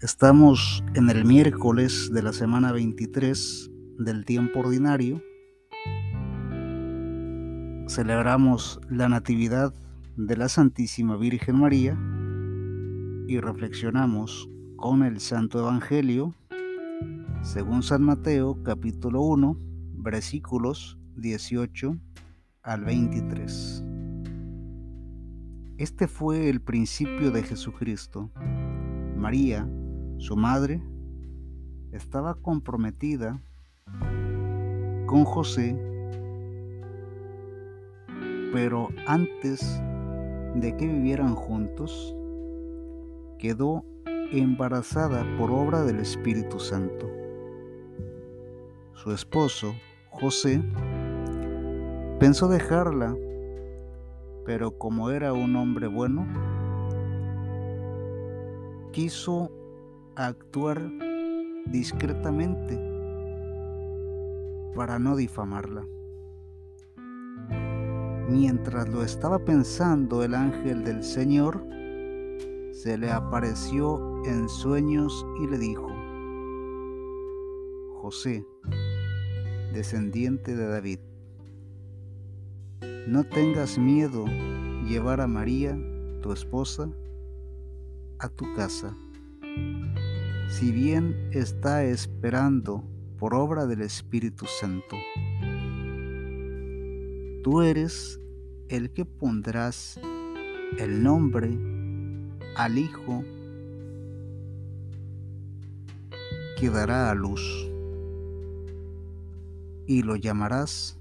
Estamos en el miércoles de la semana 23 del tiempo ordinario. Celebramos la Natividad de la Santísima Virgen María y reflexionamos con el Santo Evangelio según San Mateo capítulo 1 versículos 18 al 23. Este fue el principio de Jesucristo. María, su madre, estaba comprometida con José, pero antes de que vivieran juntos, quedó embarazada por obra del Espíritu Santo. Su esposo, José, pensó dejarla, pero como era un hombre bueno, quiso actuar discretamente para no difamarla. Mientras lo estaba pensando, el ángel del Señor se le apareció en sueños y le dijo, José, descendiente de David, no tengas miedo llevar a María, tu esposa, a tu casa si bien está esperando por obra del Espíritu Santo. Tú eres el que pondrás el nombre al Hijo que dará a luz y lo llamarás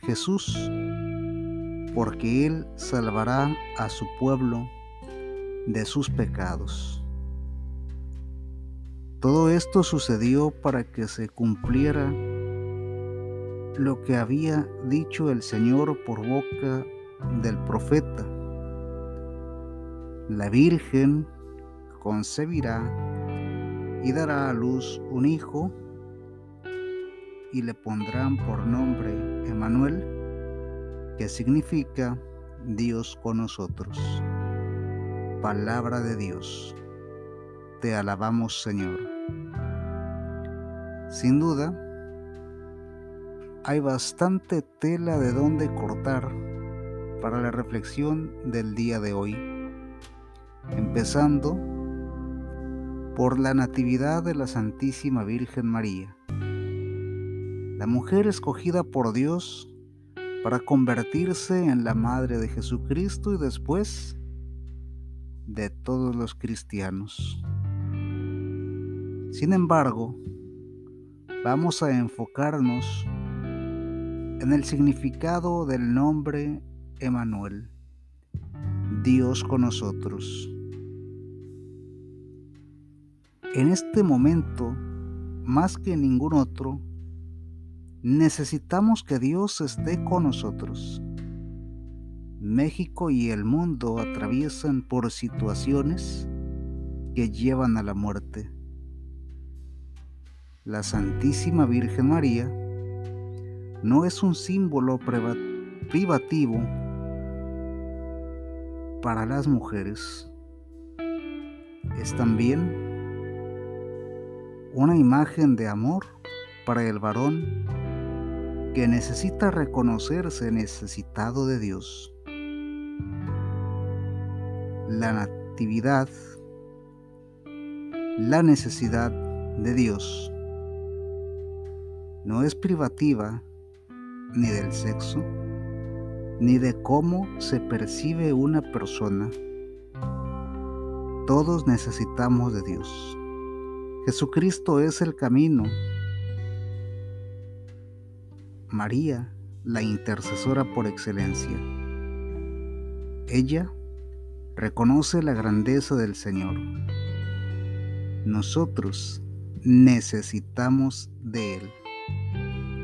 Jesús, porque Él salvará a su pueblo de sus pecados. Todo esto sucedió para que se cumpliera lo que había dicho el Señor por boca del profeta. La Virgen concebirá y dará a luz un hijo y le pondrán por nombre Emanuel, que significa Dios con nosotros. Palabra de Dios. Te alabamos Señor. Sin duda, hay bastante tela de donde cortar para la reflexión del día de hoy, empezando por la Natividad de la Santísima Virgen María, la mujer escogida por Dios para convertirse en la Madre de Jesucristo y después de todos los cristianos. Sin embargo, vamos a enfocarnos en el significado del nombre Emanuel, Dios con nosotros. En este momento, más que en ningún otro, necesitamos que Dios esté con nosotros. México y el mundo atraviesan por situaciones que llevan a la muerte la Santísima Virgen María no es un símbolo privativo para las mujeres, es también una imagen de amor para el varón que necesita reconocerse necesitado de Dios. La natividad, la necesidad de Dios no es privativa ni del sexo, ni de cómo se percibe una persona. Todos necesitamos de Dios. Jesucristo es el camino. María, la intercesora por excelencia. Ella reconoce la grandeza del Señor. Nosotros necesitamos de Él.